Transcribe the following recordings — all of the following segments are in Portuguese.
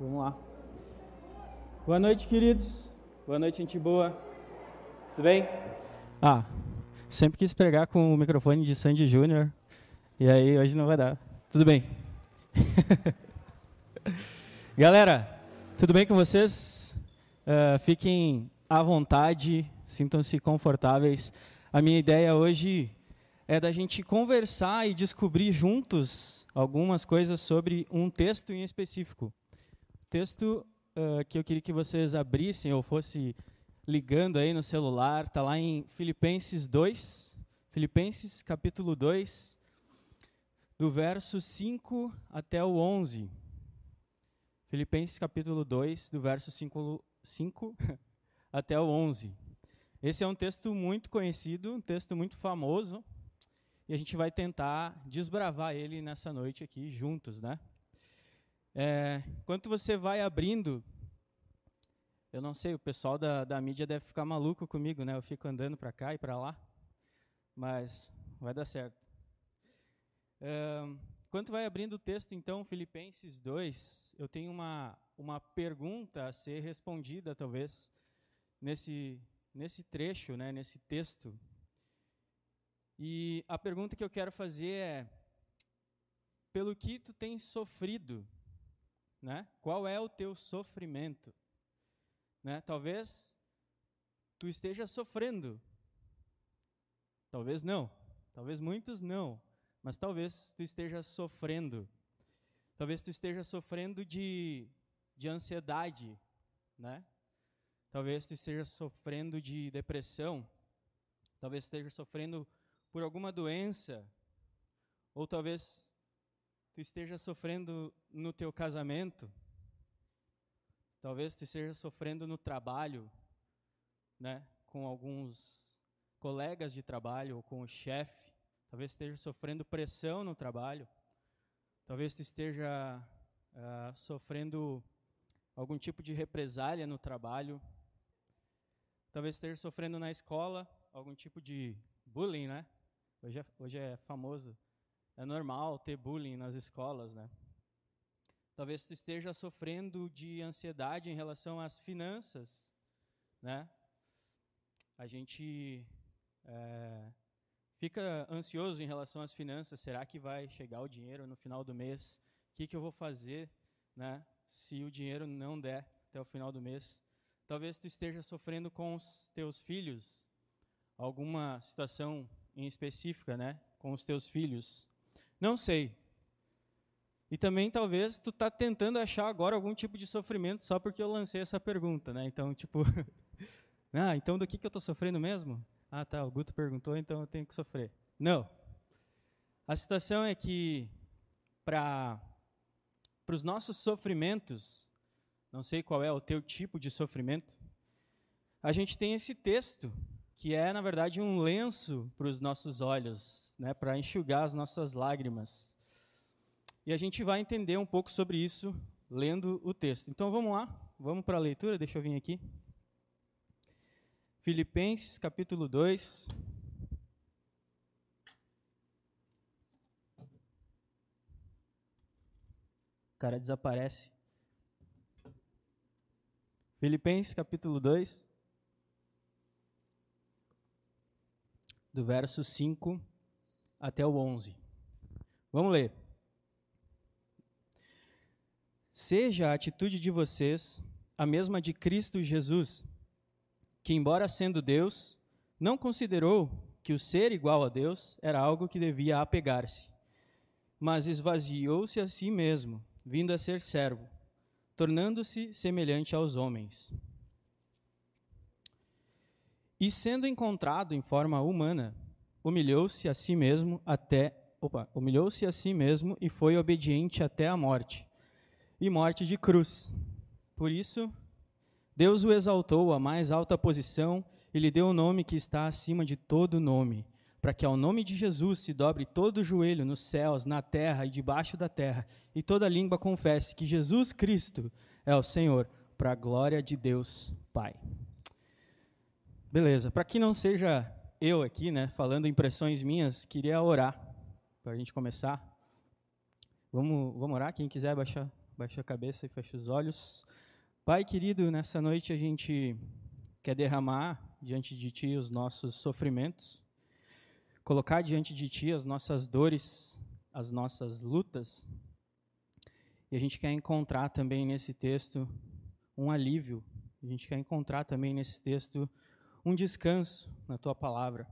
Vamos lá. Boa noite, queridos. Boa noite, gente boa. Tudo bem? Ah, sempre quis pregar com o microfone de Sandy Júnior. E aí, hoje não vai dar. Tudo bem. Galera, tudo bem com vocês? Uh, fiquem à vontade, sintam-se confortáveis. A minha ideia hoje é da gente conversar e descobrir juntos algumas coisas sobre um texto em específico. Texto uh, que eu queria que vocês abrissem ou fosse ligando aí no celular, está lá em Filipenses 2, Filipenses capítulo 2, do verso 5 até o 11. Filipenses capítulo 2, do verso 5, 5 até o 11. Esse é um texto muito conhecido, um texto muito famoso, e a gente vai tentar desbravar ele nessa noite aqui juntos, né? É, enquanto você vai abrindo, eu não sei, o pessoal da, da mídia deve ficar maluco comigo, né? Eu fico andando para cá e para lá, mas vai dar certo. É, enquanto vai abrindo o texto, então, Filipenses 2, eu tenho uma, uma pergunta a ser respondida, talvez, nesse, nesse trecho, né, nesse texto. E a pergunta que eu quero fazer é: pelo que tu tens sofrido, né? Qual é o teu sofrimento? Né? Talvez tu esteja sofrendo. Talvez não. Talvez muitos não, mas talvez tu esteja sofrendo. Talvez tu esteja sofrendo de de ansiedade, né? Talvez tu esteja sofrendo de depressão. Talvez esteja sofrendo por alguma doença, ou talvez tu esteja sofrendo no teu casamento, talvez tu esteja sofrendo no trabalho, né, com alguns colegas de trabalho ou com o chefe, talvez esteja sofrendo pressão no trabalho, talvez tu esteja uh, sofrendo algum tipo de represália no trabalho, talvez esteja sofrendo na escola algum tipo de bullying, né? Hoje é, hoje é famoso, é normal ter bullying nas escolas, né? Talvez tu esteja sofrendo de ansiedade em relação às finanças, né? A gente é, fica ansioso em relação às finanças. Será que vai chegar o dinheiro no final do mês? O que, que eu vou fazer, né? Se o dinheiro não der até o final do mês? Talvez tu esteja sofrendo com os teus filhos, alguma situação em específica, né, com os teus filhos? Não sei. E também talvez tu tá tentando achar agora algum tipo de sofrimento só porque eu lancei essa pergunta, né? Então, tipo, ah, então do que que eu estou sofrendo mesmo? Ah, tá, o Guto perguntou, então eu tenho que sofrer. Não. A situação é que para para os nossos sofrimentos, não sei qual é o teu tipo de sofrimento, a gente tem esse texto que é, na verdade, um lenço para os nossos olhos, né, para enxugar as nossas lágrimas. E a gente vai entender um pouco sobre isso lendo o texto. Então vamos lá, vamos para a leitura, deixa eu vir aqui. Filipenses capítulo 2. O cara desaparece. Filipenses capítulo 2. Do verso 5 até o 11. Vamos ler. Seja a atitude de vocês a mesma de Cristo Jesus, que, embora sendo Deus, não considerou que o ser igual a Deus era algo que devia apegar-se, mas esvaziou-se a si mesmo, vindo a ser servo, tornando-se semelhante aos homens e sendo encontrado em forma humana, humilhou-se a si mesmo até, opa, humilhou-se a si mesmo e foi obediente até a morte, e morte de cruz. Por isso, Deus o exaltou à mais alta posição e lhe deu o nome que está acima de todo nome, para que ao nome de Jesus se dobre todo o joelho nos céus, na terra e debaixo da terra, e toda língua confesse que Jesus Cristo é o Senhor, para a glória de Deus Pai. Beleza. Para que não seja eu aqui, né, falando impressões minhas, queria orar para a gente começar. Vamos, vamos orar? Quem quiser baixar Baixa a cabeça e fecha os olhos. Pai querido, nessa noite a gente quer derramar diante de Ti os nossos sofrimentos, colocar diante de Ti as nossas dores, as nossas lutas. E a gente quer encontrar também nesse texto um alívio. A gente quer encontrar também nesse texto um descanso na Tua palavra.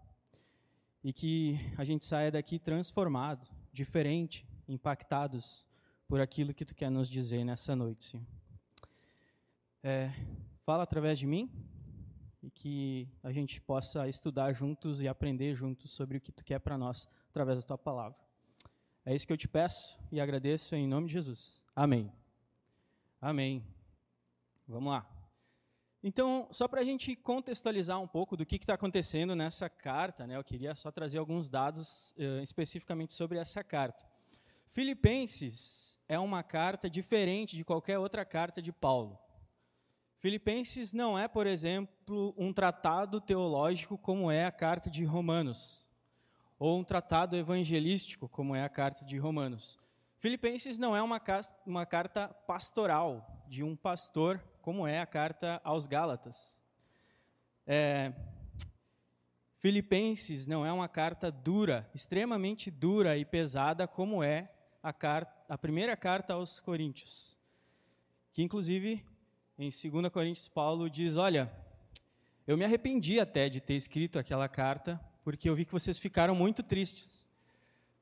E que a gente saia daqui transformado, diferente, impactados por aquilo que Tu quer nos dizer nessa noite, Senhor. É, fala através de mim e que a gente possa estudar juntos e aprender juntos sobre o que tu quer para nós através da tua palavra. É isso que eu te peço e agradeço em nome de Jesus. Amém. Amém. Vamos lá. Então, só para a gente contextualizar um pouco do que está acontecendo nessa carta, né, eu queria só trazer alguns dados uh, especificamente sobre essa carta. Filipenses é uma carta diferente de qualquer outra carta de Paulo. Filipenses não é, por exemplo, um tratado teológico como é a carta de Romanos, ou um tratado evangelístico como é a carta de Romanos. Filipenses não é uma, uma carta pastoral de um pastor como é a carta aos Gálatas. É, Filipenses não é uma carta dura, extremamente dura e pesada como é a, carta, a primeira carta aos Coríntios, que inclusive em 2 Coríntios, Paulo diz: Olha, eu me arrependi até de ter escrito aquela carta, porque eu vi que vocês ficaram muito tristes.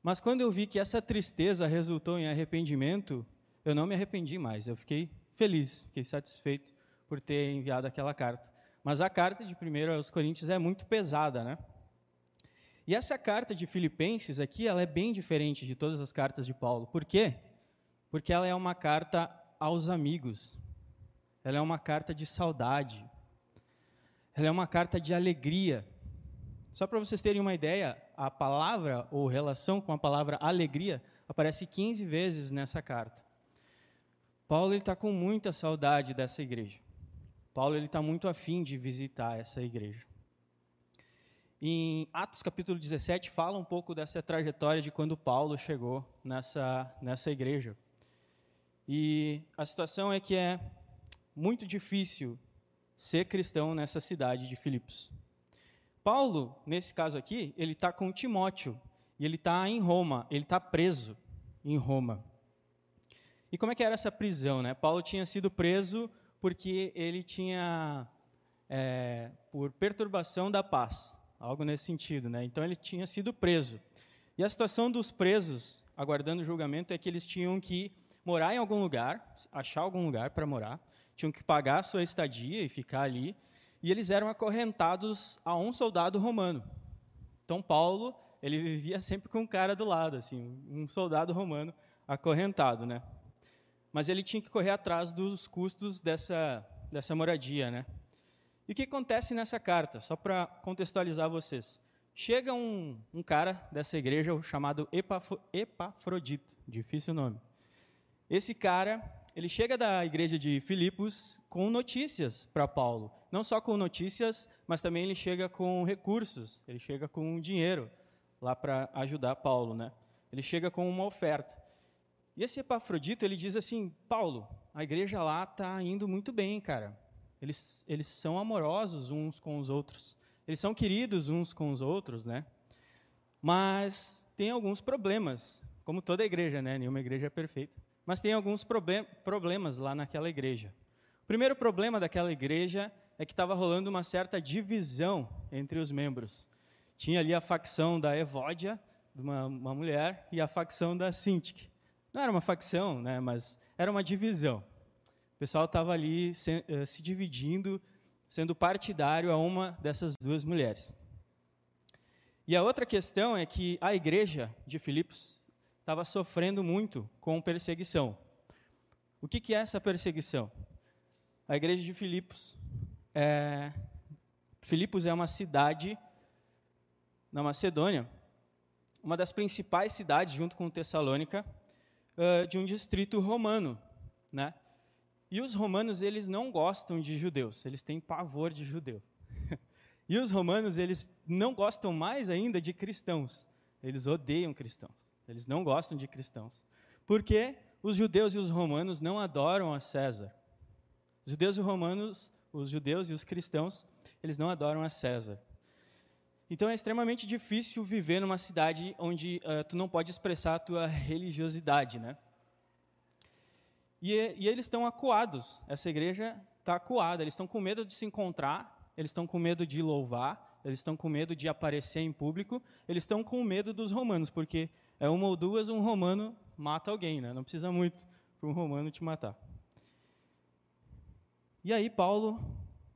Mas quando eu vi que essa tristeza resultou em arrependimento, eu não me arrependi mais. Eu fiquei feliz, fiquei satisfeito por ter enviado aquela carta. Mas a carta de 1 aos Coríntios é muito pesada, né? E essa carta de Filipenses aqui, ela é bem diferente de todas as cartas de Paulo. Por quê? Porque ela é uma carta aos amigos, ela é uma carta de saudade, ela é uma carta de alegria. Só para vocês terem uma ideia, a palavra ou relação com a palavra alegria aparece 15 vezes nessa carta. Paulo está com muita saudade dessa igreja. Paulo está muito afim de visitar essa igreja. Em Atos capítulo 17 fala um pouco dessa trajetória de quando Paulo chegou nessa, nessa igreja. E a situação é que é muito difícil ser cristão nessa cidade de Filipos. Paulo, nesse caso aqui, ele está com Timóteo e ele está em Roma, ele está preso em Roma. E como é que era essa prisão? Né? Paulo tinha sido preso porque ele tinha, é, por perturbação da paz, algo nesse sentido. Né? Então ele tinha sido preso. E a situação dos presos, aguardando o julgamento, é que eles tinham que morar em algum lugar, achar algum lugar para morar, tinham que pagar a sua estadia e ficar ali, e eles eram acorrentados a um soldado romano. Então Paulo, ele vivia sempre com um cara do lado, assim, um soldado romano acorrentado, né? Mas ele tinha que correr atrás dos custos dessa dessa moradia, né? E o que acontece nessa carta? Só para contextualizar vocês. Chega um, um cara dessa igreja chamado Epafrodito, difícil nome. Esse cara, ele chega da igreja de Filipos com notícias para Paulo. Não só com notícias, mas também ele chega com recursos, ele chega com dinheiro lá para ajudar Paulo, né? Ele chega com uma oferta. E esse Epafrodito, ele diz assim: Paulo, a igreja lá está indo muito bem, cara. Eles, eles são amorosos uns com os outros. Eles são queridos uns com os outros, né? Mas tem alguns problemas, como toda igreja, né? Nenhuma igreja é perfeita mas tem alguns problemas lá naquela igreja. O primeiro problema daquela igreja é que estava rolando uma certa divisão entre os membros. Tinha ali a facção da Evódia, uma, uma mulher, e a facção da Sintik. Não era uma facção, né, mas era uma divisão. O pessoal estava ali se, uh, se dividindo, sendo partidário a uma dessas duas mulheres. E a outra questão é que a igreja de Filipos estava sofrendo muito com perseguição. O que, que é essa perseguição? A igreja de Filipos. É, Filipos é uma cidade na Macedônia, uma das principais cidades, junto com Tessalônica, uh, de um distrito romano, né? E os romanos eles não gostam de judeus, eles têm pavor de judeu. e os romanos eles não gostam mais ainda de cristãos, eles odeiam cristãos. Eles não gostam de cristãos. Porque os judeus e os romanos não adoram a César. Os judeus e os romanos, os judeus e os cristãos, eles não adoram a César. Então é extremamente difícil viver numa cidade onde uh, tu não pode expressar a tua religiosidade, né? E, e eles estão acuados. Essa igreja está acuada. Eles estão com medo de se encontrar. Eles estão com medo de louvar. Eles estão com medo de aparecer em público. Eles estão com medo dos romanos, porque é uma ou duas um romano mata alguém, né? Não precisa muito para um romano te matar. E aí Paulo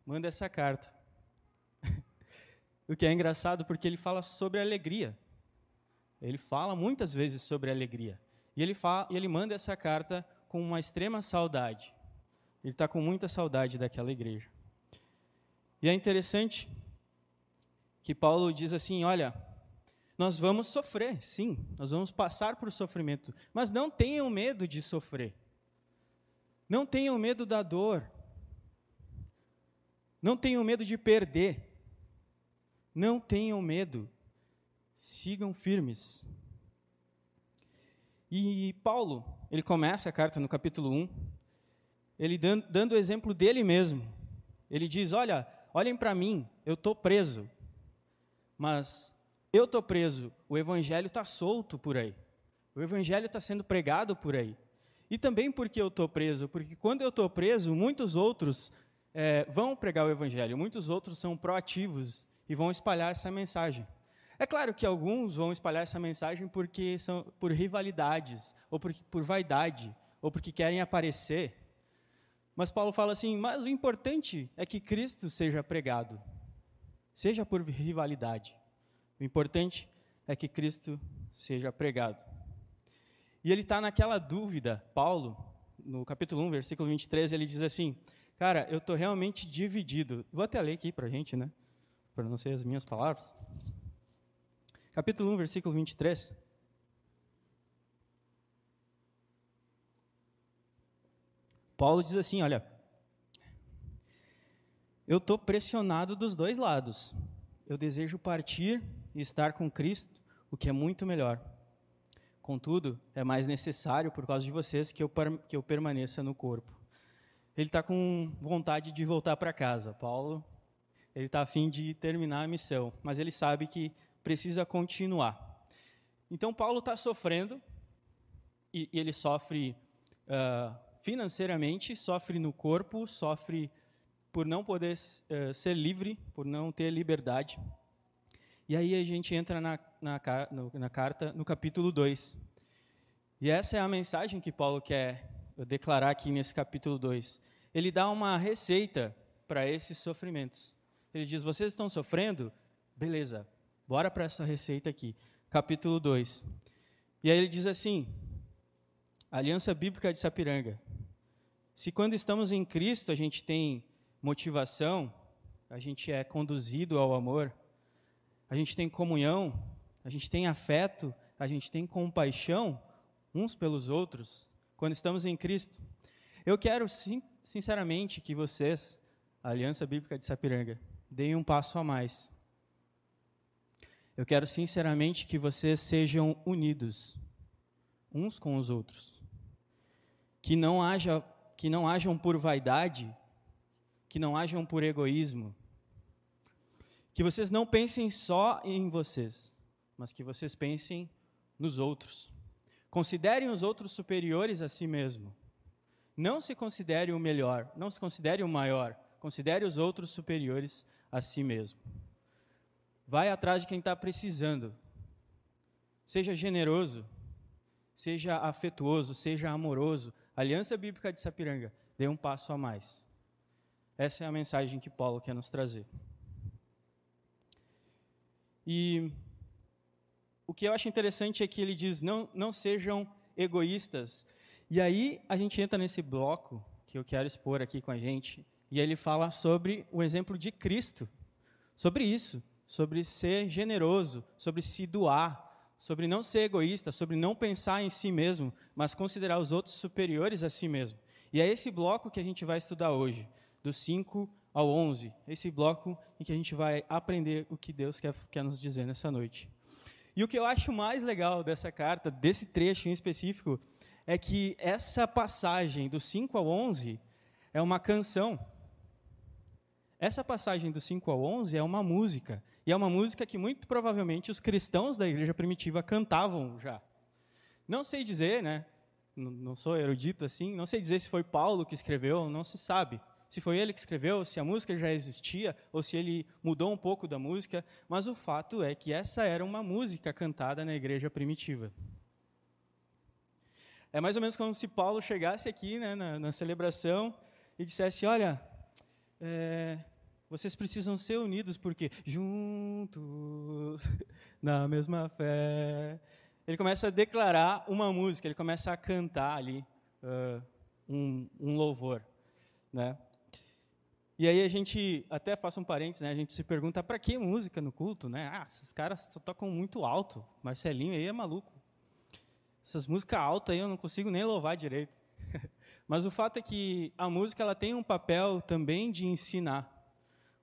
manda essa carta. O que é engraçado porque ele fala sobre alegria. Ele fala muitas vezes sobre alegria. E ele, fala, ele manda essa carta com uma extrema saudade. Ele está com muita saudade daquela igreja. E é interessante que Paulo diz assim: olha, nós vamos sofrer, sim, nós vamos passar por sofrimento, mas não tenham medo de sofrer. Não tenham medo da dor. Não tenham medo de perder. Não tenham medo. Sigam firmes. E Paulo, ele começa a carta no capítulo 1, ele dando, o exemplo dele mesmo. Ele diz: Olha, olhem para mim, eu estou preso, mas eu estou preso, o evangelho está solto por aí. O evangelho está sendo pregado por aí. E também porque eu estou preso, porque quando eu estou preso, muitos outros é, vão pregar o evangelho, muitos outros são proativos e vão espalhar essa mensagem. É claro que alguns vão espalhar essa mensagem porque são por rivalidades, ou por, por vaidade, ou porque querem aparecer. Mas Paulo fala assim: mas o importante é que Cristo seja pregado, seja por rivalidade. O importante é que Cristo seja pregado. E ele está naquela dúvida, Paulo, no capítulo 1, versículo 23, ele diz assim: Cara, eu estou realmente dividido. Vou até ler aqui para a gente, né? Ser as minhas palavras. Capítulo 1, versículo 23. Paulo diz assim: Olha, eu estou pressionado dos dois lados. Eu desejo partir e estar com Cristo, o que é muito melhor. Contudo, é mais necessário, por causa de vocês, que eu, que eu permaneça no corpo. Ele está com vontade de voltar para casa. Paulo, ele está afim de terminar a missão, mas ele sabe que precisa continuar. Então, Paulo está sofrendo, e, e, ele sofre uh, financeiramente, sofre no corpo, sofre por não poder uh, ser livre, por não ter liberdade. E aí a gente entra na, na, na carta, no capítulo 2. E essa é a mensagem que Paulo quer declarar aqui nesse capítulo 2. Ele dá uma receita para esses sofrimentos. Ele diz: Vocês estão sofrendo? Beleza, bora para essa receita aqui. Capítulo 2. E aí ele diz assim: Aliança Bíblica de Sapiranga. Se quando estamos em Cristo a gente tem motivação, a gente é conduzido ao amor, a gente tem comunhão, a gente tem afeto, a gente tem compaixão uns pelos outros quando estamos em Cristo. Eu quero, sinceramente, que vocês, Aliança Bíblica de Sapiranga, deem um passo a mais. Eu quero, sinceramente, que vocês sejam unidos uns com os outros. Que não haja que não hajam por vaidade, que não hajam por egoísmo, que vocês não pensem só em vocês, mas que vocês pensem nos outros. Considerem os outros superiores a si mesmo. Não se considere o melhor, não se considere o maior, considere os outros superiores a si mesmo. Vai atrás de quem está precisando. Seja generoso, seja afetuoso, seja amoroso. Aliança Bíblica de Sapiranga, dê um passo a mais. Essa é a mensagem que Paulo quer nos trazer. E o que eu acho interessante é que ele diz: não, não sejam egoístas. E aí a gente entra nesse bloco que eu quero expor aqui com a gente, e ele fala sobre o exemplo de Cristo, sobre isso, sobre ser generoso, sobre se doar, sobre não ser egoísta, sobre não pensar em si mesmo, mas considerar os outros superiores a si mesmo. E é esse bloco que a gente vai estudar hoje, dos 5 ao 11, esse bloco em que a gente vai aprender o que Deus quer, quer nos dizer nessa noite. E o que eu acho mais legal dessa carta, desse trecho em específico, é que essa passagem do 5 ao 11 é uma canção. Essa passagem do 5 ao 11 é uma música. E é uma música que muito provavelmente os cristãos da igreja primitiva cantavam já. Não sei dizer, né? Não sou erudito assim, não sei dizer se foi Paulo que escreveu, não se sabe. Se foi ele que escreveu, se a música já existia, ou se ele mudou um pouco da música, mas o fato é que essa era uma música cantada na igreja primitiva. É mais ou menos como se Paulo chegasse aqui né, na, na celebração e dissesse: Olha, é, vocês precisam ser unidos porque juntos na mesma fé. Ele começa a declarar uma música, ele começa a cantar ali uh, um, um, louvor, né? E aí a gente até faça um parênteses, né? A gente se pergunta para que música no culto, né? Ah, esses caras só tocam muito alto. Marcelinho aí é maluco. Essas músicas altas aí eu não consigo nem louvar direito. Mas o fato é que a música ela tem um papel também de ensinar.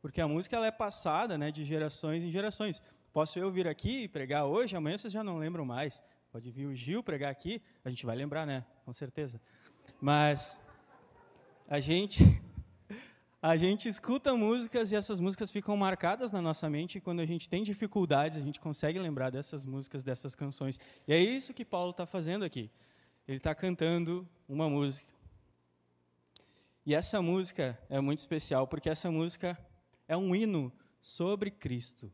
Porque a música ela é passada né, de gerações em gerações. Posso eu vir aqui e pregar hoje, amanhã vocês já não lembram mais. Pode vir o Gil pregar aqui, a gente vai lembrar, né? Com certeza. Mas a gente a gente escuta músicas e essas músicas ficam marcadas na nossa mente e quando a gente tem dificuldades, a gente consegue lembrar dessas músicas, dessas canções. E é isso que Paulo está fazendo aqui. Ele está cantando uma música. E essa música é muito especial porque essa música é um hino sobre Cristo.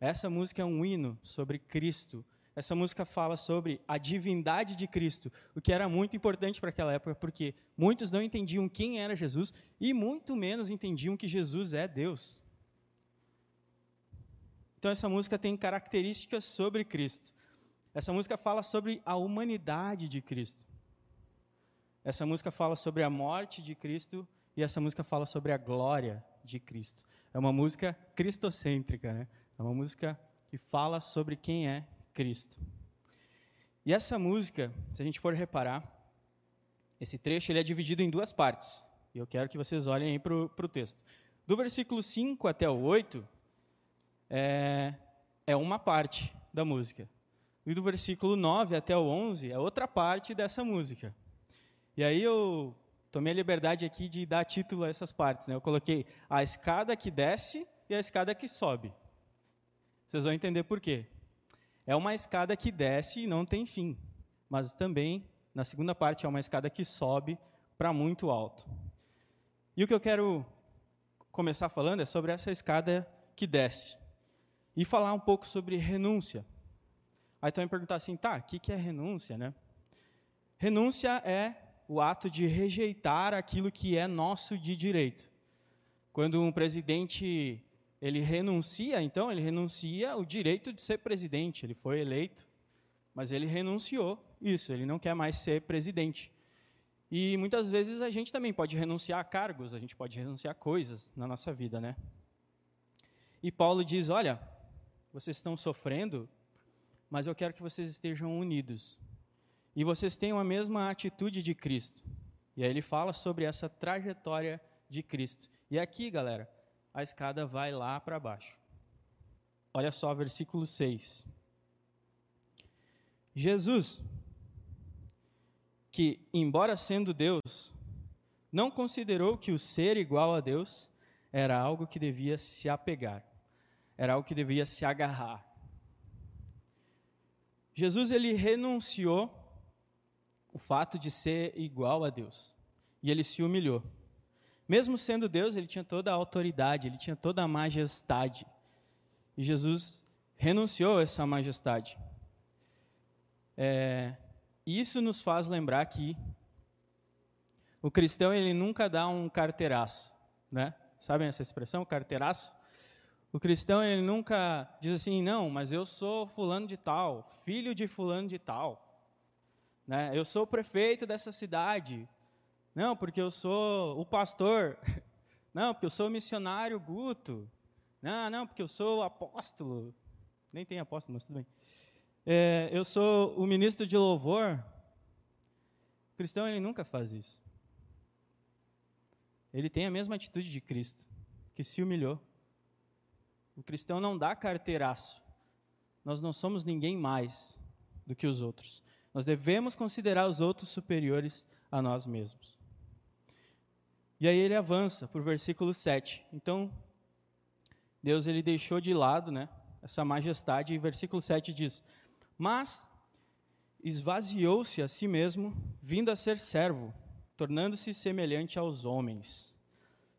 Essa música é um hino sobre Cristo. Essa música fala sobre a divindade de Cristo, o que era muito importante para aquela época, porque muitos não entendiam quem era Jesus e muito menos entendiam que Jesus é Deus. Então essa música tem características sobre Cristo. Essa música fala sobre a humanidade de Cristo. Essa música fala sobre a morte de Cristo e essa música fala sobre a glória de Cristo. É uma música cristocêntrica, né? É uma música que fala sobre quem é Cristo. E essa música, se a gente for reparar, esse trecho ele é dividido em duas partes. E eu quero que vocês olhem aí para o texto. Do versículo 5 até o 8, é, é uma parte da música. E do versículo 9 até o 11 é outra parte dessa música. E aí eu tomei a liberdade aqui de dar título a essas partes. Né? Eu coloquei a escada que desce e a escada que sobe. Vocês vão entender por quê. É uma escada que desce e não tem fim, mas também, na segunda parte, é uma escada que sobe para muito alto. E o que eu quero começar falando é sobre essa escada que desce. E falar um pouco sobre renúncia. Aí tu vai me perguntar assim, tá, o que, que é renúncia, né? Renúncia é o ato de rejeitar aquilo que é nosso de direito. Quando um presidente ele renuncia, então, ele renuncia o direito de ser presidente. Ele foi eleito, mas ele renunciou isso, ele não quer mais ser presidente. E muitas vezes a gente também pode renunciar a cargos, a gente pode renunciar a coisas na nossa vida, né? E Paulo diz: Olha, vocês estão sofrendo, mas eu quero que vocês estejam unidos. E vocês tenham a mesma atitude de Cristo. E aí ele fala sobre essa trajetória de Cristo. E aqui, galera, a escada vai lá para baixo. Olha só, versículo 6. Jesus, que, embora sendo Deus, não considerou que o ser igual a Deus era algo que devia se apegar, era algo que devia se agarrar. Jesus ele renunciou o fato de ser igual a Deus e ele se humilhou. Mesmo sendo Deus, ele tinha toda a autoridade, ele tinha toda a majestade. E Jesus renunciou a essa majestade. É, isso nos faz lembrar que o cristão ele nunca dá um carteiraço, né? Sabem essa expressão, carteiraço? O cristão ele nunca diz assim, não, mas eu sou fulano de tal, filho de fulano de tal, né? Eu sou o prefeito dessa cidade, não, porque eu sou o pastor. Não, porque eu sou o missionário Guto. Não, não, porque eu sou o apóstolo. Nem tem apóstolo, mas tudo bem. É, eu sou o ministro de louvor. O cristão ele nunca faz isso. Ele tem a mesma atitude de Cristo, que se humilhou. O cristão não dá carteiraço. Nós não somos ninguém mais do que os outros. Nós devemos considerar os outros superiores a nós mesmos. E aí ele avança para o versículo 7. Então, Deus ele deixou de lado né, essa majestade, e versículo 7 diz: Mas esvaziou-se a si mesmo, vindo a ser servo, tornando-se semelhante aos homens.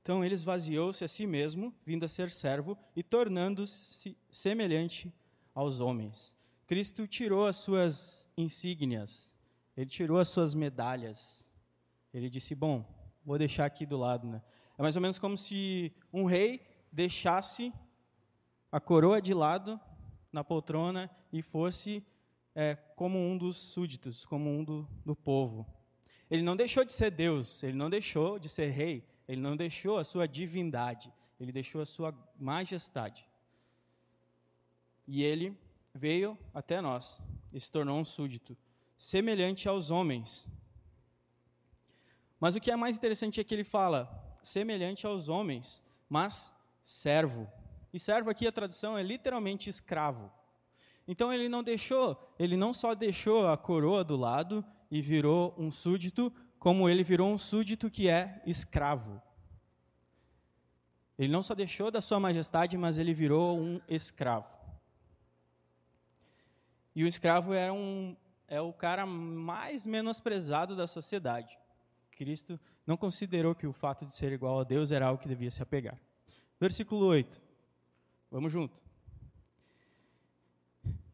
Então ele esvaziou-se a si mesmo, vindo a ser servo e tornando-se semelhante aos homens. Cristo tirou as suas insígnias, ele tirou as suas medalhas. Ele disse: Bom, vou deixar aqui do lado. Né? É mais ou menos como se um rei deixasse a coroa de lado na poltrona e fosse é, como um dos súditos, como um do, do povo. Ele não deixou de ser Deus, ele não deixou de ser rei, ele não deixou a sua divindade, ele deixou a sua majestade. E ele veio até nós e se tornou um súdito, semelhante aos homens. Mas o que é mais interessante é que ele fala semelhante aos homens, mas servo. E servo aqui a tradução é literalmente escravo. Então ele não deixou, ele não só deixou a coroa do lado e virou um súdito, como ele virou um súdito que é escravo. Ele não só deixou da sua majestade, mas ele virou um escravo. E o escravo era um, é o cara mais menosprezado da sociedade. Cristo não considerou que o fato de ser igual a Deus era algo que devia se apegar. Versículo 8. Vamos junto.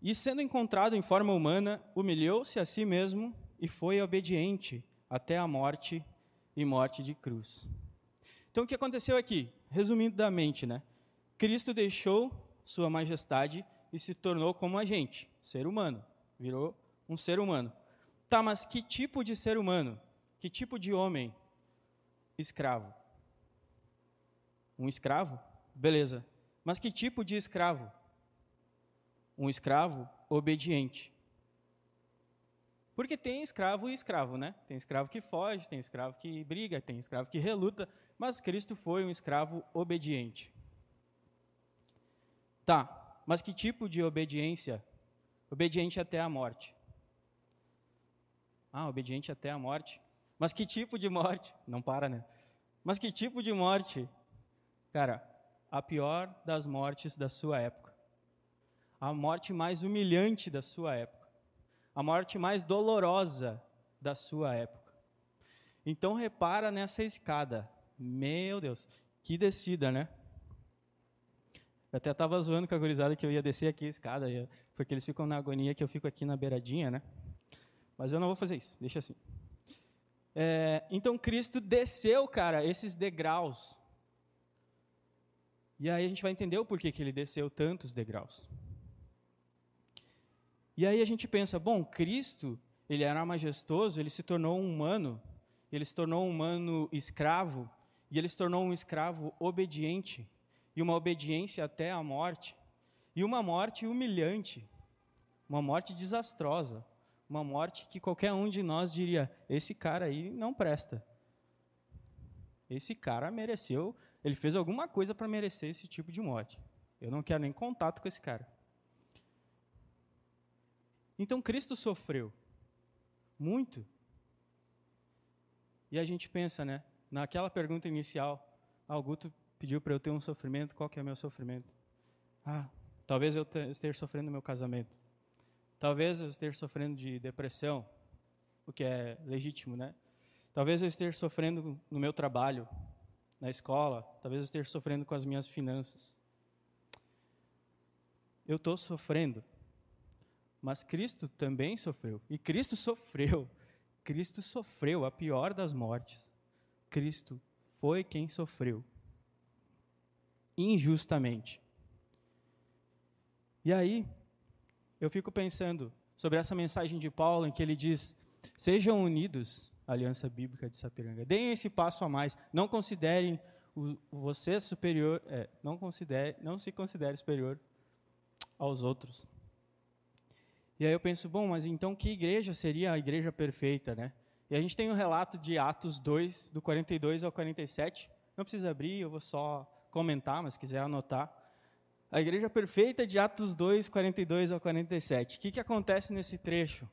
E sendo encontrado em forma humana, humilhou-se a si mesmo e foi obediente até a morte e morte de cruz. Então o que aconteceu aqui? Resumidamente, né? Cristo deixou sua majestade e se tornou como a gente, ser humano, virou um ser humano. Tá, mas que tipo de ser humano? Que tipo de homem? Escravo. Um escravo? Beleza. Mas que tipo de escravo? Um escravo obediente. Porque tem escravo e escravo, né? Tem escravo que foge, tem escravo que briga, tem escravo que reluta, mas Cristo foi um escravo obediente. Tá, mas que tipo de obediência? Obediente até a morte. Ah, obediente até a morte. Mas que tipo de morte? Não para, né? Mas que tipo de morte? Cara, a pior das mortes da sua época. A morte mais humilhante da sua época. A morte mais dolorosa da sua época. Então repara nessa escada. Meu Deus, que descida, né? Eu até estava zoando com a gurizada que eu ia descer aqui a escada, porque eles ficam na agonia que eu fico aqui na beiradinha, né? Mas eu não vou fazer isso, deixa assim. É, então Cristo desceu, cara, esses degraus e aí a gente vai entender o porquê que ele desceu tantos degraus. E aí a gente pensa, bom, Cristo, ele era majestoso, ele se tornou um humano, ele se tornou um humano escravo, e ele se tornou um escravo obediente, e uma obediência até a morte, e uma morte humilhante, uma morte desastrosa, uma morte que qualquer um de nós diria: esse cara aí não presta. Esse cara mereceu ele fez alguma coisa para merecer esse tipo de morte. Eu não quero nem contato com esse cara. Então Cristo sofreu muito. E a gente pensa, né? Naquela pergunta inicial, Augusto pediu para eu ter um sofrimento, qual que é o meu sofrimento? Ah, talvez eu esteja sofrendo no meu casamento. Talvez eu esteja sofrendo de depressão, o que é legítimo, né? Talvez eu esteja sofrendo no meu trabalho, na escola, talvez eu esteja sofrendo com as minhas finanças. Eu estou sofrendo, mas Cristo também sofreu. E Cristo sofreu. Cristo sofreu a pior das mortes. Cristo foi quem sofreu. Injustamente. E aí, eu fico pensando sobre essa mensagem de Paulo em que ele diz: Sejam unidos Aliança Bíblica de Sapiranga. Deem esse passo a mais. Não considerem o, você superior, é, não, considere, não se considere superior aos outros. E aí eu penso, bom, mas então que igreja seria a igreja perfeita, né? E a gente tem um relato de Atos 2, do 42 ao 47. Não precisa abrir, eu vou só comentar, mas se quiser anotar. A igreja perfeita de Atos 2, 42 ao 47. O que, que acontece nesse trecho?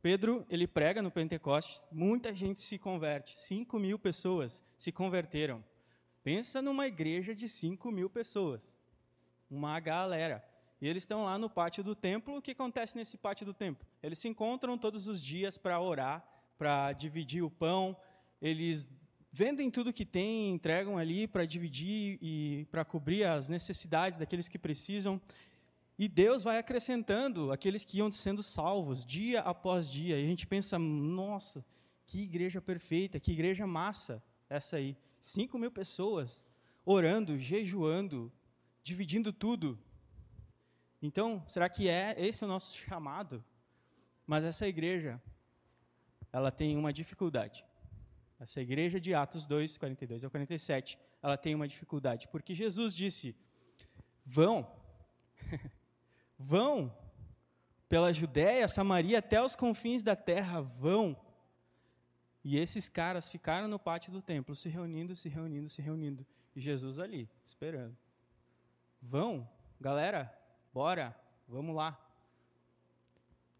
Pedro, ele prega no Pentecostes, muita gente se converte, 5 mil pessoas se converteram. Pensa numa igreja de 5 mil pessoas, uma galera. E eles estão lá no pátio do templo. O que acontece nesse pátio do templo? Eles se encontram todos os dias para orar, para dividir o pão. Eles vendem tudo que têm, entregam ali para dividir e para cobrir as necessidades daqueles que precisam. E Deus vai acrescentando aqueles que iam sendo salvos dia após dia. E a gente pensa, nossa, que igreja perfeita, que igreja massa essa aí. Cinco mil pessoas orando, jejuando, dividindo tudo. Então, será que é esse o nosso chamado? Mas essa igreja, ela tem uma dificuldade. Essa igreja de Atos 2, 42 ao 47, ela tem uma dificuldade, porque Jesus disse: vão Vão pela Judéia, Samaria, até os confins da terra, vão. E esses caras ficaram no pátio do templo, se reunindo, se reunindo, se reunindo. E Jesus ali, esperando. Vão, galera, bora, vamos lá.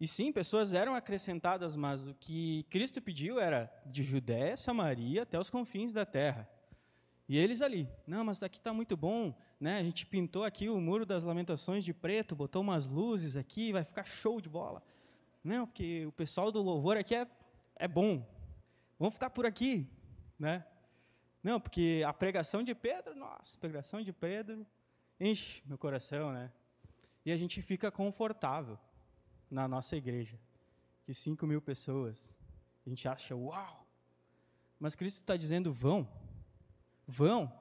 E sim, pessoas eram acrescentadas, mas o que Cristo pediu era de Judéia, Samaria, até os confins da terra. E eles ali, não, mas aqui está muito bom, né? A gente pintou aqui o muro das lamentações de preto, botou umas luzes aqui, vai ficar show de bola. Não, porque o pessoal do louvor aqui é, é bom. Vamos ficar por aqui, né? Não, porque a pregação de Pedro, nossa, pregação de Pedro enche meu coração, né? E a gente fica confortável na nossa igreja, de 5 mil pessoas. A gente acha, uau! Mas Cristo está dizendo, vão Vão.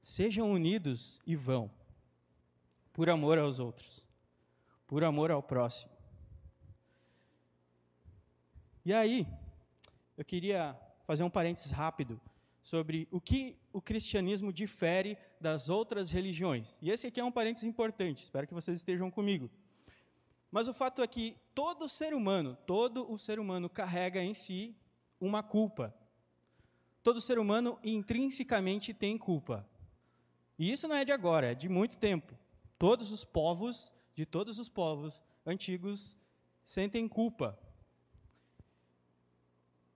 Sejam unidos e vão. Por amor aos outros. Por amor ao próximo. E aí, eu queria fazer um parênteses rápido sobre o que o cristianismo difere das outras religiões. E esse aqui é um parênteses importante, espero que vocês estejam comigo. Mas o fato é que todo ser humano, todo o ser humano carrega em si uma culpa. Todo ser humano intrinsecamente tem culpa. E isso não é de agora, é de muito tempo. Todos os povos, de todos os povos antigos, sentem culpa.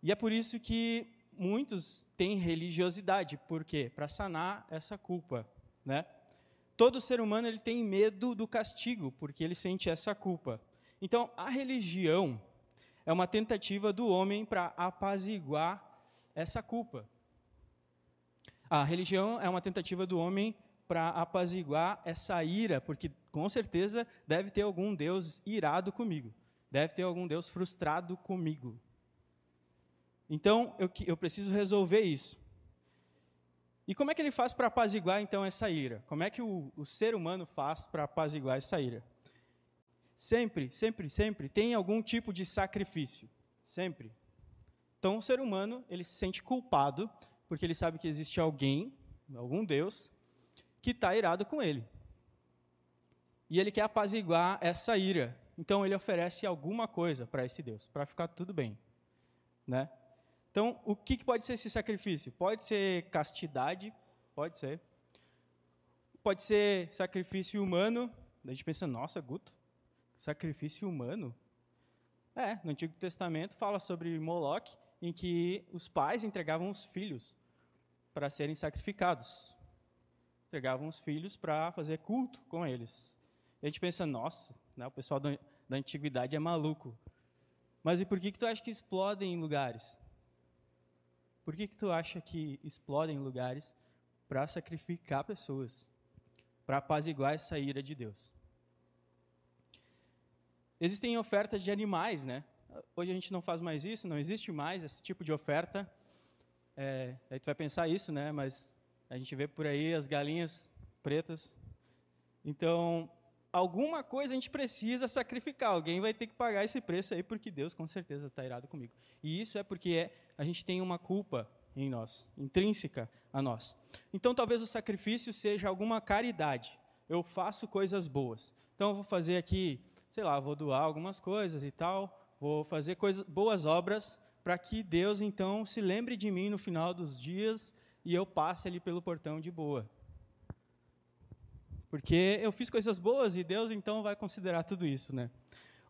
E é por isso que muitos têm religiosidade, por quê? Para sanar essa culpa, né? Todo ser humano ele tem medo do castigo, porque ele sente essa culpa. Então, a religião é uma tentativa do homem para apaziguar essa culpa. A religião é uma tentativa do homem para apaziguar essa ira, porque com certeza deve ter algum Deus irado comigo, deve ter algum Deus frustrado comigo. Então eu, eu preciso resolver isso. E como é que ele faz para apaziguar então essa ira? Como é que o, o ser humano faz para apaziguar essa ira? Sempre, sempre, sempre tem algum tipo de sacrifício. Sempre. Então, o ser humano, ele se sente culpado, porque ele sabe que existe alguém, algum Deus, que está irado com ele. E ele quer apaziguar essa ira. Então, ele oferece alguma coisa para esse Deus, para ficar tudo bem. Né? Então, o que, que pode ser esse sacrifício? Pode ser castidade, pode ser. Pode ser sacrifício humano. A gente pensa, nossa, Guto, sacrifício humano? É, no Antigo Testamento fala sobre Moloque, em que os pais entregavam os filhos para serem sacrificados. Entregavam os filhos para fazer culto com eles. A gente pensa, nossa, né, o pessoal da, da antiguidade é maluco. Mas e por que, que tu acha que explodem em lugares? Por que, que tu acha que explodem em lugares para sacrificar pessoas? Para apaziguar essa ira de Deus? Existem ofertas de animais, né? Hoje a gente não faz mais isso, não existe mais esse tipo de oferta. É, aí tu vai pensar isso, né? Mas a gente vê por aí as galinhas pretas. Então, alguma coisa a gente precisa sacrificar. Alguém vai ter que pagar esse preço aí, porque Deus com certeza está irado comigo. E isso é porque é, a gente tem uma culpa em nós, intrínseca a nós. Então, talvez o sacrifício seja alguma caridade. Eu faço coisas boas. Então, eu vou fazer aqui, sei lá, vou doar algumas coisas e tal vou fazer coisas, boas obras para que Deus então se lembre de mim no final dos dias e eu passe ali pelo portão de boa. Porque eu fiz coisas boas e Deus então vai considerar tudo isso, né?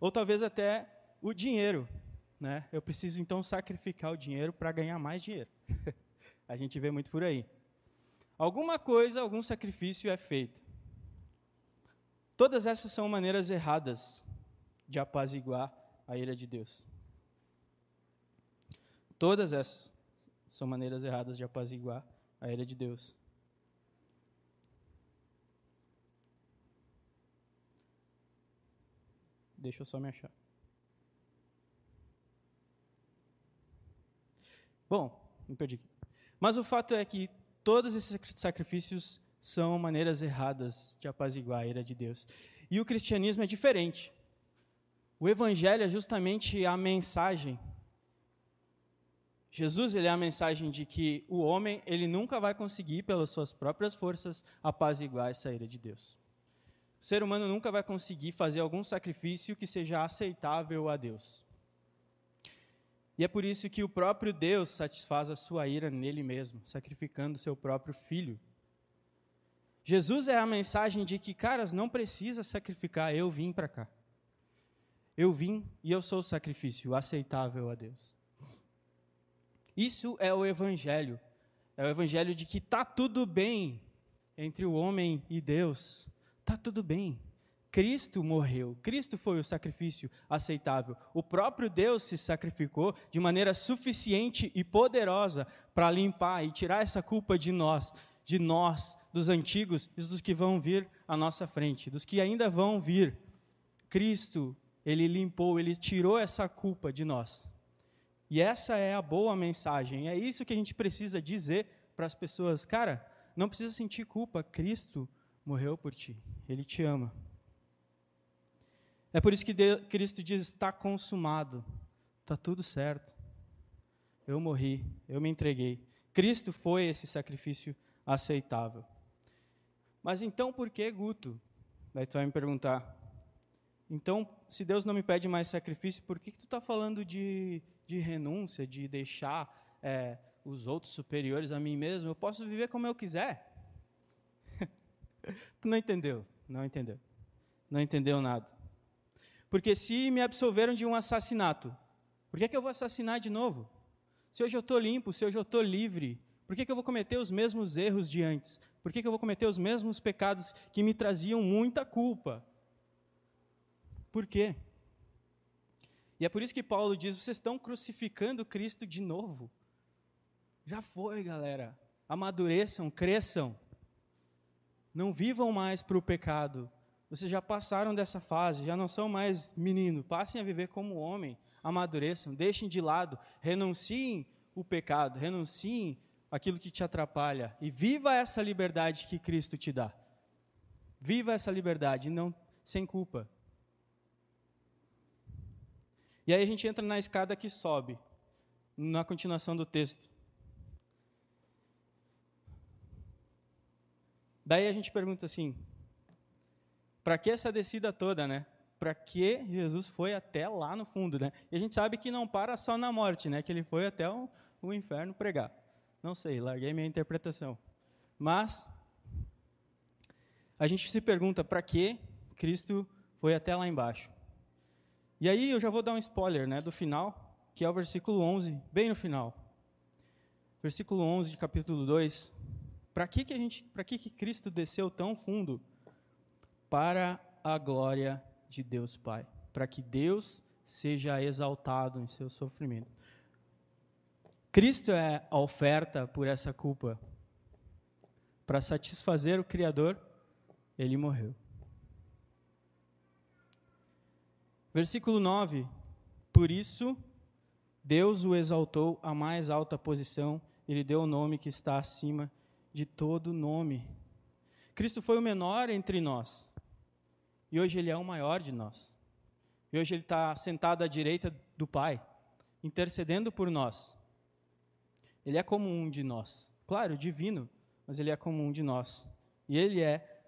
Ou talvez até o dinheiro. Né? Eu preciso então sacrificar o dinheiro para ganhar mais dinheiro. a gente vê muito por aí. Alguma coisa, algum sacrifício é feito. Todas essas são maneiras erradas de apaziguar a ira de Deus. Todas essas são maneiras erradas de apaziguar a ira de Deus. Deixa eu só me achar. Bom, me perdi aqui. Mas o fato é que todos esses sacrifícios são maneiras erradas de apaziguar a ira de Deus. E o cristianismo é diferente. O evangelho é justamente a mensagem. Jesus ele é a mensagem de que o homem ele nunca vai conseguir pelas suas próprias forças apaziguar essa ira de Deus. O ser humano nunca vai conseguir fazer algum sacrifício que seja aceitável a Deus. E é por isso que o próprio Deus satisfaz a sua ira nele mesmo, sacrificando seu próprio filho. Jesus é a mensagem de que, caras, não precisa sacrificar, eu vim para cá. Eu vim e eu sou o sacrifício aceitável a Deus. Isso é o evangelho. É o evangelho de que tá tudo bem entre o homem e Deus. Tá tudo bem. Cristo morreu. Cristo foi o sacrifício aceitável. O próprio Deus se sacrificou de maneira suficiente e poderosa para limpar e tirar essa culpa de nós, de nós, dos antigos e dos que vão vir à nossa frente, dos que ainda vão vir. Cristo, ele limpou, ele tirou essa culpa de nós. E essa é a boa mensagem. É isso que a gente precisa dizer para as pessoas, cara, não precisa sentir culpa, Cristo morreu por ti. Ele te ama. É por isso que Deus, Cristo diz: está consumado, está tudo certo. Eu morri, eu me entreguei. Cristo foi esse sacrifício aceitável. Mas então por que Guto? Daí tu vai me perguntar. Então, se Deus não me pede mais sacrifício, por que, que tu está falando de, de renúncia, de deixar é, os outros superiores a mim mesmo? Eu posso viver como eu quiser. tu não entendeu? Não entendeu. Não entendeu nada. Porque se me absolveram de um assassinato, por que, que eu vou assassinar de novo? Se hoje eu estou limpo, se hoje eu estou livre, por que, que eu vou cometer os mesmos erros de antes? Por que, que eu vou cometer os mesmos pecados que me traziam muita culpa? Por quê? E é por isso que Paulo diz: vocês estão crucificando Cristo de novo. Já foi, galera. Amadureçam, cresçam. Não vivam mais para o pecado. Vocês já passaram dessa fase, já não são mais menino. Passem a viver como homem. Amadureçam, deixem de lado, renunciem o pecado, renunciem aquilo que te atrapalha e viva essa liberdade que Cristo te dá. Viva essa liberdade, não sem culpa. E aí a gente entra na escada que sobe, na continuação do texto. Daí a gente pergunta assim: para que essa descida toda, né? Para que Jesus foi até lá no fundo, né? E a gente sabe que não para só na morte, né? Que ele foi até o, o inferno pregar. Não sei, larguei minha interpretação. Mas a gente se pergunta para que Cristo foi até lá embaixo. E aí eu já vou dar um spoiler, né, do final, que é o versículo 11, bem no final. Versículo 11 de capítulo 2 para que, que, a gente, para que, que Cristo desceu tão fundo? Para a glória de Deus Pai. Para que Deus seja exaltado em seu sofrimento. Cristo é a oferta por essa culpa. Para satisfazer o Criador, ele morreu. Versículo 9: Por isso, Deus o exaltou à mais alta posição, ele deu o nome que está acima de todo nome. Cristo foi o menor entre nós. E hoje ele é o maior de nós. E hoje ele está sentado à direita do Pai, intercedendo por nós. Ele é como um de nós. Claro, divino, mas ele é como um de nós. E ele é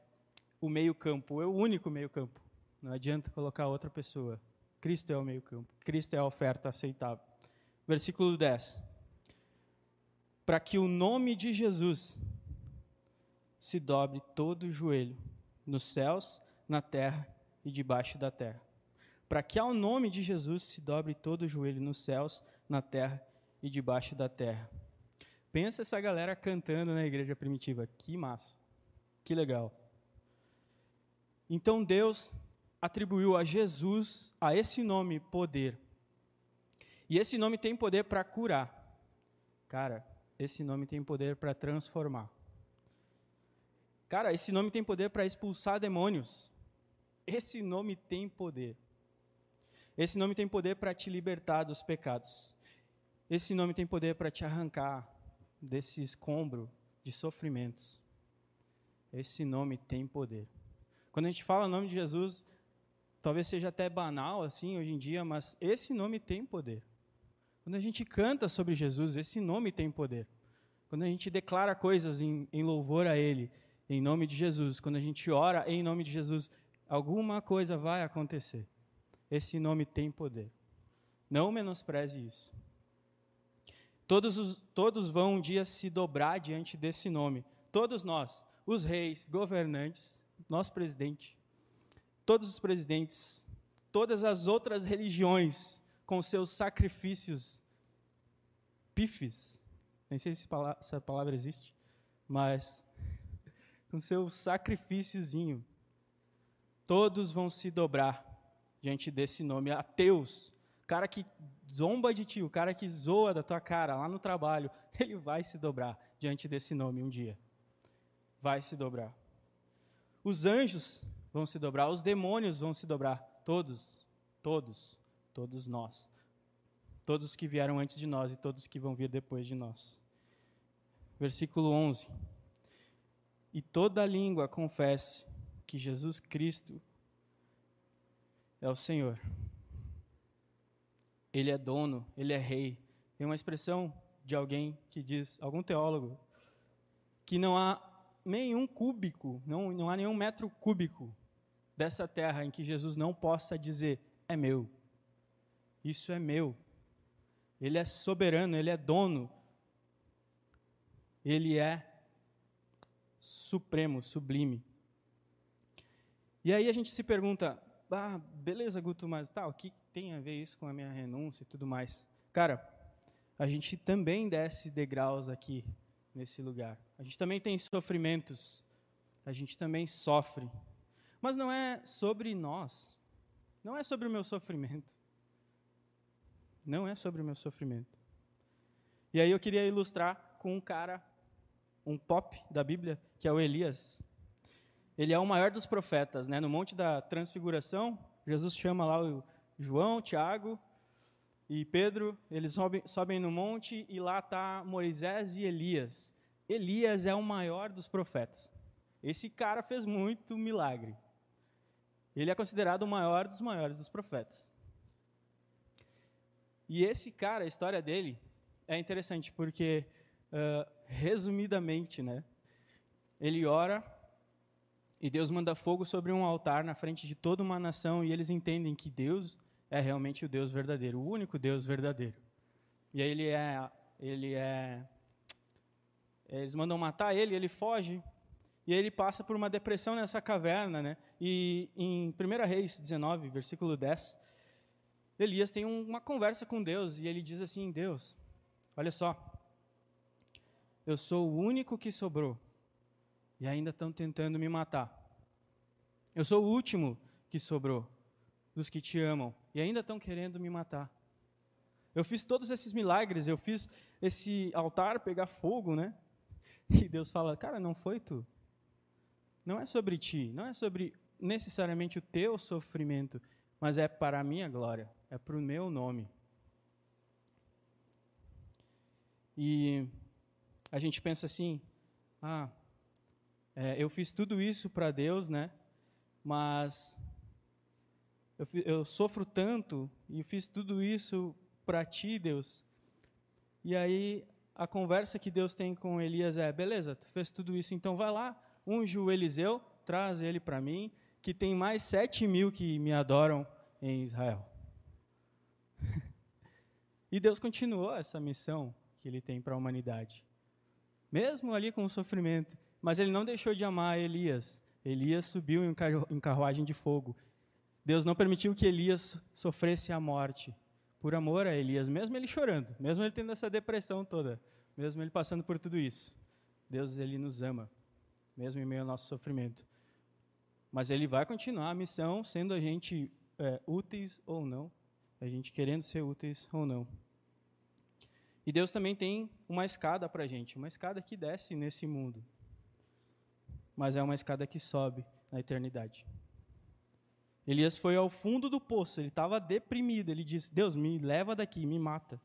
o meio-campo, é o único meio-campo. Não adianta colocar outra pessoa. Cristo é o meio-campo. Cristo é a oferta aceitável. Versículo 10. Para que o nome de Jesus se dobre todo o joelho, nos céus, na terra e debaixo da terra, para que ao nome de Jesus se dobre todo o joelho nos céus, na terra e debaixo da terra. Pensa essa galera cantando na igreja primitiva, que massa, que legal. Então Deus atribuiu a Jesus, a esse nome, poder. E esse nome tem poder para curar. Cara, esse nome tem poder para transformar. Cara, esse nome tem poder para expulsar demônios. Esse nome tem poder. Esse nome tem poder para te libertar dos pecados. Esse nome tem poder para te arrancar desse escombro de sofrimentos. Esse nome tem poder. Quando a gente fala o nome de Jesus, talvez seja até banal assim hoje em dia, mas esse nome tem poder. Quando a gente canta sobre Jesus, esse nome tem poder. Quando a gente declara coisas em, em louvor a Ele, em nome de Jesus, quando a gente ora em nome de Jesus, alguma coisa vai acontecer. Esse nome tem poder. Não menospreze isso. Todos, os, todos vão um dia se dobrar diante desse nome. Todos nós, os reis, governantes, nosso presidente, todos os presidentes, todas as outras religiões, com seus sacrifícios pifes, nem sei se essa palavra existe, mas com seu sacrifíciozinho, todos vão se dobrar diante desse nome. Ateus, cara que zomba de ti, o cara que zoa da tua cara lá no trabalho, ele vai se dobrar diante desse nome um dia. Vai se dobrar. Os anjos vão se dobrar, os demônios vão se dobrar, todos, todos todos nós. Todos que vieram antes de nós e todos que vão vir depois de nós. Versículo 11. E toda língua confesse que Jesus Cristo é o Senhor. Ele é dono, ele é rei. Tem uma expressão de alguém que diz, algum teólogo, que não há nenhum cúbico, não, não há nenhum metro cúbico dessa terra em que Jesus não possa dizer: é meu. Isso é meu. Ele é soberano, ele é dono. Ele é supremo, sublime. E aí a gente se pergunta: ah, beleza, Guto, mas tá, o que tem a ver isso com a minha renúncia e tudo mais? Cara, a gente também desce degraus aqui nesse lugar. A gente também tem sofrimentos. A gente também sofre. Mas não é sobre nós. Não é sobre o meu sofrimento. Não é sobre o meu sofrimento. E aí eu queria ilustrar com um cara, um pop da Bíblia, que é o Elias. Ele é o maior dos profetas, né? No Monte da Transfiguração, Jesus chama lá o João, Tiago e Pedro, eles sobem, sobem no monte e lá está Moisés e Elias. Elias é o maior dos profetas. Esse cara fez muito milagre. Ele é considerado o maior dos maiores dos profetas. E esse cara, a história dele é interessante porque, uh, resumidamente, né, ele ora e Deus manda fogo sobre um altar na frente de toda uma nação e eles entendem que Deus é realmente o Deus verdadeiro, o único Deus verdadeiro. E aí ele é, ele é, eles mandam matar ele, ele foge e aí ele passa por uma depressão nessa caverna, né? E em 1 Reis 19, versículo 10, Elias tem uma conversa com Deus e ele diz assim: Deus, olha só, eu sou o único que sobrou e ainda estão tentando me matar. Eu sou o último que sobrou dos que te amam e ainda estão querendo me matar. Eu fiz todos esses milagres, eu fiz esse altar pegar fogo, né? E Deus fala: Cara, não foi tu. Não é sobre ti, não é sobre necessariamente o teu sofrimento, mas é para a minha glória é para o meu nome. E a gente pensa assim, ah, é, eu fiz tudo isso para Deus, né? Mas eu, eu, sofro tanto e fiz tudo isso para ti, Deus. E aí a conversa que Deus tem com Elias é: beleza, tu fez tudo isso, então vai lá, unge o Eliseu, traz ele para mim, que tem mais sete mil que me adoram em Israel. E Deus continuou essa missão que ele tem para a humanidade. Mesmo ali com o sofrimento. Mas ele não deixou de amar Elias. Elias subiu em carruagem de fogo. Deus não permitiu que Elias sofresse a morte por amor a Elias, mesmo ele chorando, mesmo ele tendo essa depressão toda, mesmo ele passando por tudo isso. Deus ele nos ama, mesmo em meio ao nosso sofrimento. Mas ele vai continuar a missão, sendo a gente é, úteis ou não, a gente querendo ser úteis ou não. E Deus também tem uma escada para a gente, uma escada que desce nesse mundo, mas é uma escada que sobe na eternidade. Elias foi ao fundo do poço, ele estava deprimido. Ele disse: Deus, me leva daqui, me mata.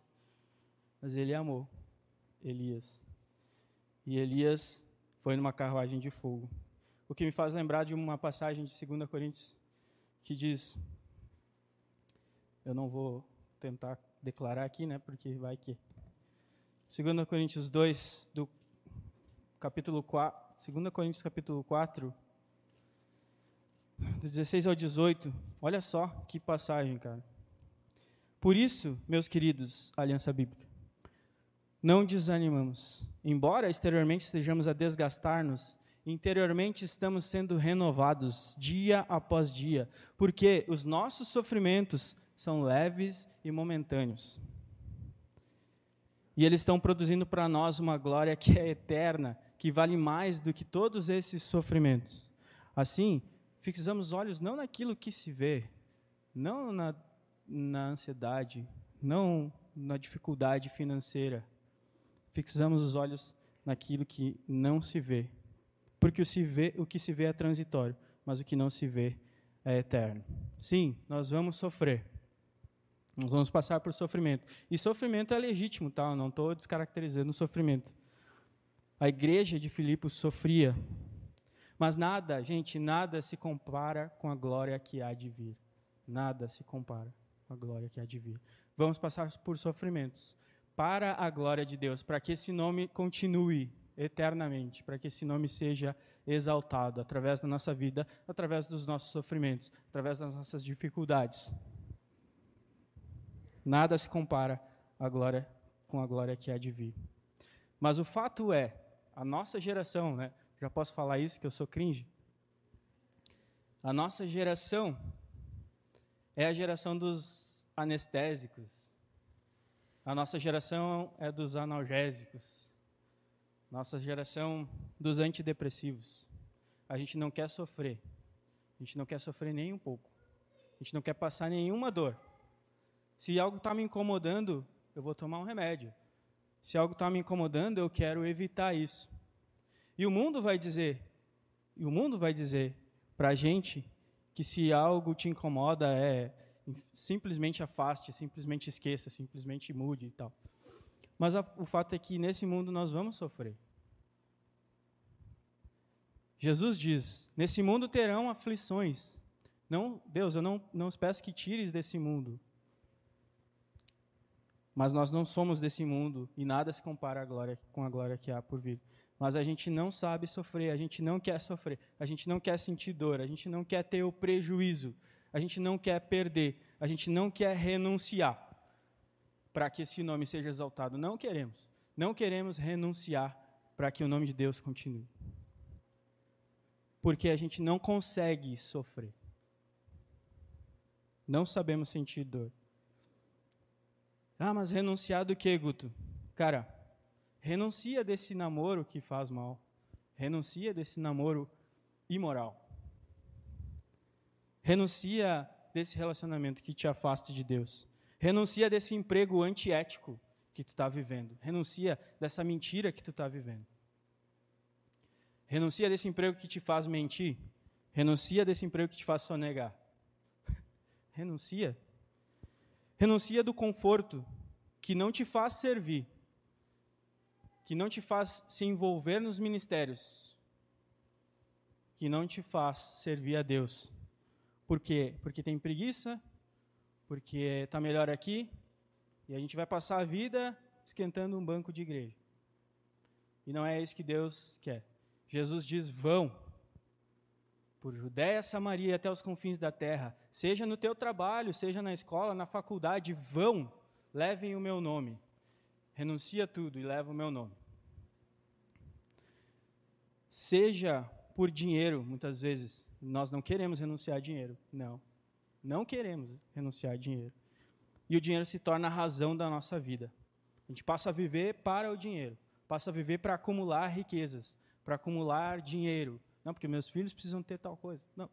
Mas ele amou Elias. E Elias foi numa carruagem de fogo. O que me faz lembrar de uma passagem de 2 Coríntios que diz: Eu não vou tentar declarar aqui, né, porque vai que. 2 Coríntios 2, do capítulo 4, 2 Coríntios capítulo 4, do 16 ao 18. Olha só que passagem, cara. Por isso, meus queridos, Aliança Bíblica, não desanimamos. Embora exteriormente estejamos a desgastar-nos, interiormente estamos sendo renovados dia após dia, porque os nossos sofrimentos são leves e momentâneos. E eles estão produzindo para nós uma glória que é eterna, que vale mais do que todos esses sofrimentos. Assim, fixamos os olhos não naquilo que se vê, não na, na ansiedade, não na dificuldade financeira. Fixamos os olhos naquilo que não se vê. Porque o, se vê, o que se vê é transitório, mas o que não se vê é eterno. Sim, nós vamos sofrer. Nós vamos passar por sofrimento. E sofrimento é legítimo, tá? Eu não estou descaracterizando o sofrimento. A igreja de Filipos sofria mas nada, gente, nada se compara com a glória que há de vir. Nada se compara com a glória que há de vir. Vamos passar por sofrimentos para a glória de Deus, para que esse nome continue eternamente, para que esse nome seja exaltado através da nossa vida, através dos nossos sofrimentos, através das nossas dificuldades. Nada se compara à glória com a glória que há de vir. Mas o fato é, a nossa geração, né, já posso falar isso, que eu sou cringe? A nossa geração é a geração dos anestésicos. A nossa geração é dos analgésicos. Nossa geração dos antidepressivos. A gente não quer sofrer. A gente não quer sofrer nem um pouco. A gente não quer passar nenhuma dor. Se algo está me incomodando, eu vou tomar um remédio. Se algo está me incomodando, eu quero evitar isso. E o mundo vai dizer, e o mundo vai dizer para a gente que se algo te incomoda é simplesmente afaste, simplesmente esqueça, simplesmente mude e tal. Mas a, o fato é que nesse mundo nós vamos sofrer. Jesus diz: Nesse mundo terão aflições. Não, Deus, eu não, não peço que tires desse mundo. Mas nós não somos desse mundo e nada se compara à glória, com a glória que há por vir mas a gente não sabe sofrer, a gente não quer sofrer, a gente não quer sentir dor, a gente não quer ter o prejuízo, a gente não quer perder, a gente não quer renunciar para que esse nome seja exaltado. Não queremos. Não queremos renunciar para que o nome de Deus continue. Porque a gente não consegue sofrer. Não sabemos sentir dor. Ah, mas renunciar do que, Guto? Cara, Renuncia desse namoro que faz mal. Renuncia desse namoro imoral. Renuncia desse relacionamento que te afasta de Deus. Renuncia desse emprego antiético que tu está vivendo. Renuncia dessa mentira que tu está vivendo. Renuncia desse emprego que te faz mentir. Renuncia desse emprego que te faz sonegar. Renuncia. Renuncia do conforto que não te faz servir que não te faz se envolver nos ministérios, que não te faz servir a Deus. Por quê? Porque tem preguiça, porque está melhor aqui, e a gente vai passar a vida esquentando um banco de igreja. E não é isso que Deus quer. Jesus diz: vão por Judéia, Samaria até os confins da terra, seja no teu trabalho, seja na escola, na faculdade, vão, levem o meu nome. Renuncia tudo e leva o meu nome. Seja por dinheiro, muitas vezes. Nós não queremos renunciar a dinheiro, não. Não queremos renunciar a dinheiro. E o dinheiro se torna a razão da nossa vida. A gente passa a viver para o dinheiro, passa a viver para acumular riquezas, para acumular dinheiro. Não, porque meus filhos precisam ter tal coisa. Não.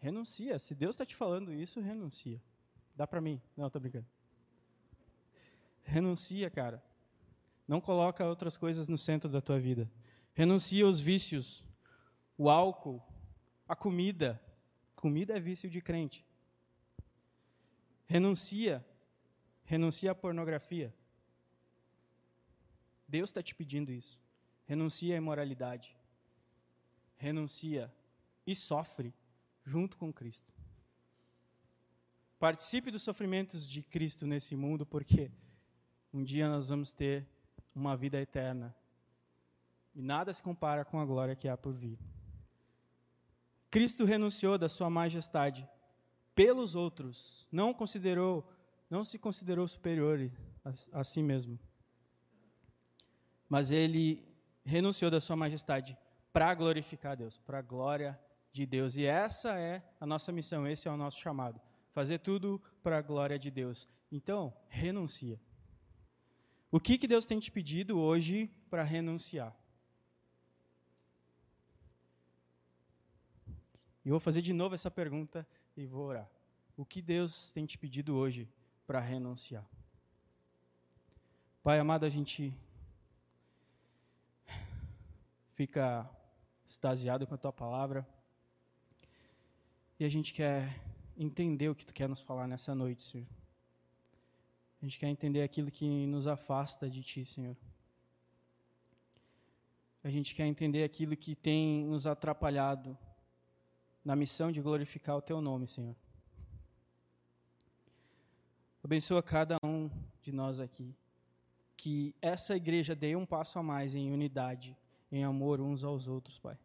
Renuncia. Se Deus está te falando isso, renuncia. Dá para mim. Não, estou brincando. Renuncia, cara. Não coloca outras coisas no centro da tua vida. Renuncia os vícios, o álcool, a comida. Comida é vício de crente. Renuncia. Renuncia à pornografia. Deus está te pedindo isso. Renuncia à imoralidade. Renuncia e sofre junto com Cristo. Participe dos sofrimentos de Cristo nesse mundo, porque um dia nós vamos ter uma vida eterna. E nada se compara com a glória que há por vir. Cristo renunciou da sua majestade pelos outros, não considerou, não se considerou superior a, a si mesmo. Mas ele renunciou da sua majestade para glorificar Deus, para a glória de Deus. E essa é a nossa missão, esse é o nosso chamado. Fazer tudo para a glória de Deus. Então, renuncia. O que, que Deus tem te pedido hoje para renunciar? E vou fazer de novo essa pergunta e vou orar. O que Deus tem te pedido hoje para renunciar? Pai amado, a gente fica extasiado com a tua palavra e a gente quer entender o que tu quer nos falar nessa noite, Senhor. A gente quer entender aquilo que nos afasta de Ti, Senhor. A gente quer entender aquilo que tem nos atrapalhado na missão de glorificar o Teu nome, Senhor. Abençoa cada um de nós aqui. Que essa igreja dê um passo a mais em unidade, em amor uns aos outros, Pai.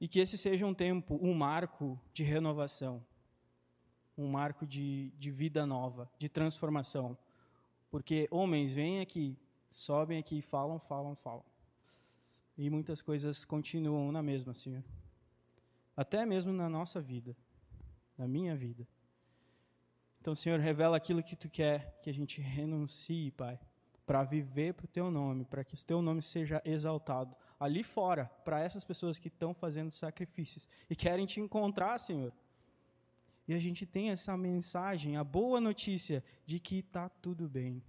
E que esse seja um tempo, um marco de renovação um marco de, de vida nova, de transformação. Porque homens vêm aqui, sobem aqui, falam, falam, falam. E muitas coisas continuam na mesma, Senhor. Até mesmo na nossa vida, na minha vida. Então, Senhor, revela aquilo que Tu quer que a gente renuncie, Pai, para viver para o Teu nome, para que o Teu nome seja exaltado ali fora, para essas pessoas que estão fazendo sacrifícios e querem Te encontrar, Senhor e a gente tem essa mensagem, a boa notícia de que está tudo bem.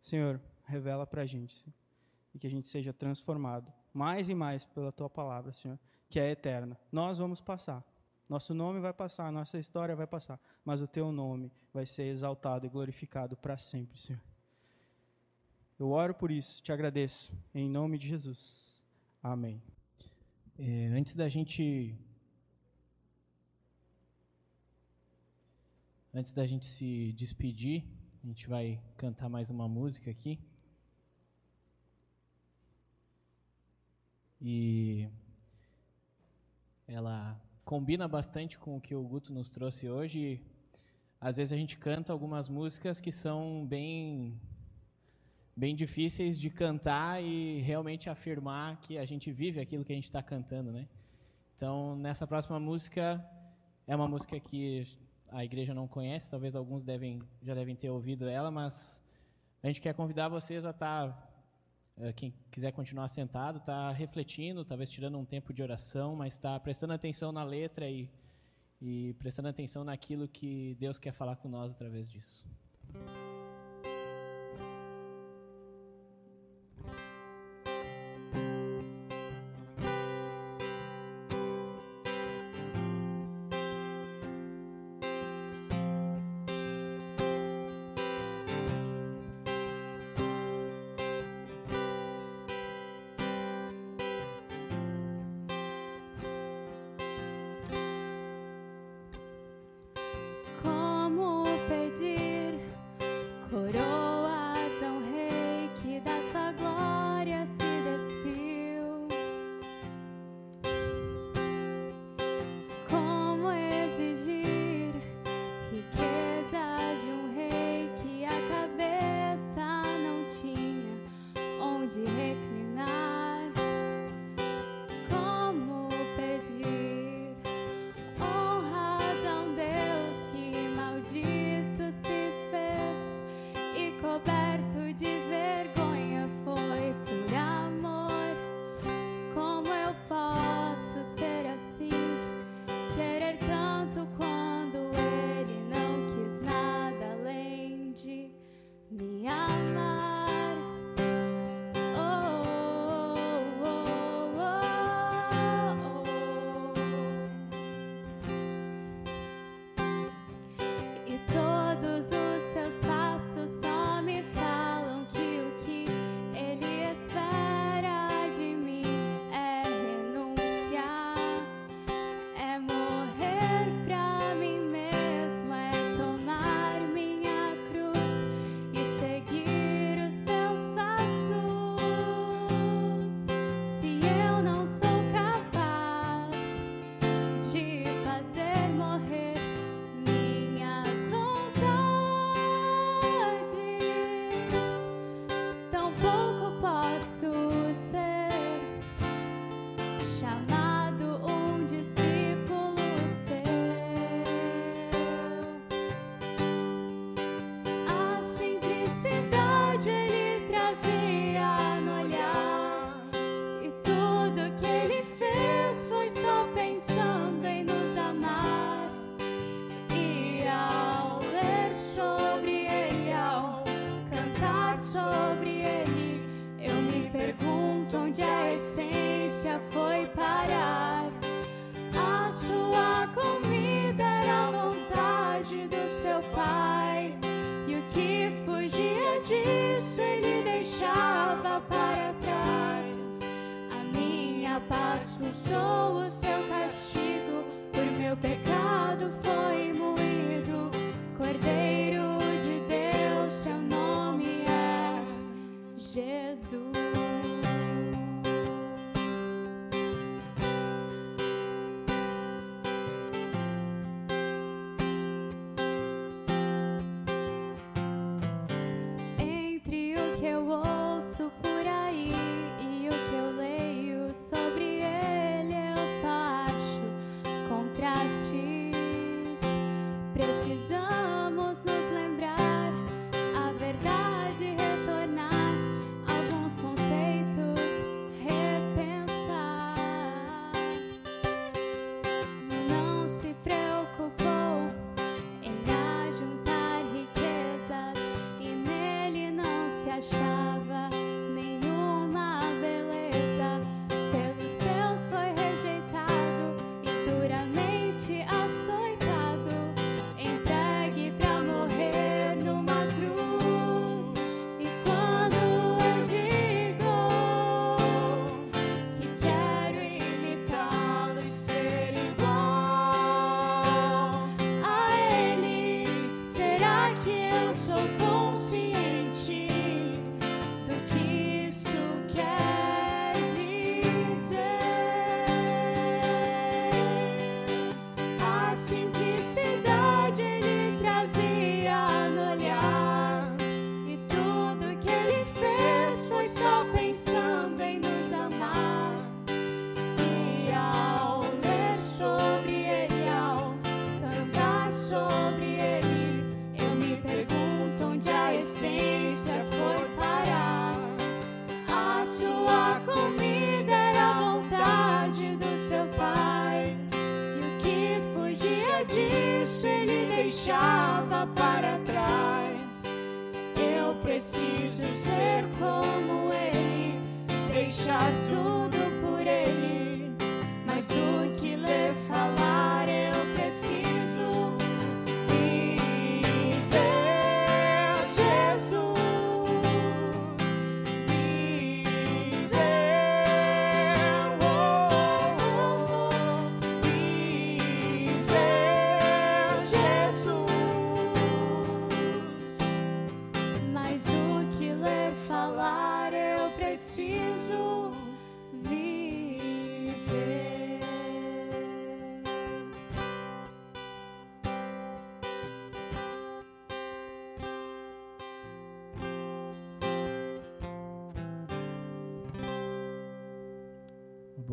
Senhor, revela para a gente Senhor, e que a gente seja transformado mais e mais pela tua palavra, Senhor, que é eterna. Nós vamos passar. Nosso nome vai passar, nossa história vai passar, mas o teu nome vai ser exaltado e glorificado para sempre, Senhor. Eu oro por isso, te agradeço, em nome de Jesus. Amém. É, antes da gente Antes da gente se despedir, a gente vai cantar mais uma música aqui. E ela combina bastante com o que o Guto nos trouxe hoje. Às vezes a gente canta algumas músicas que são bem bem difíceis de cantar e realmente afirmar que a gente vive aquilo que a gente está cantando, né? Então, nessa próxima música é uma música que a igreja não conhece, talvez alguns devem, já devem ter ouvido ela, mas a gente quer convidar vocês a estar, tá, quem quiser continuar sentado, estar tá refletindo, talvez tirando um tempo de oração, mas estar tá prestando atenção na letra e, e prestando atenção naquilo que Deus quer falar com nós através disso.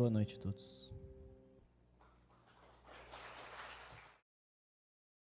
Boa noite a todos.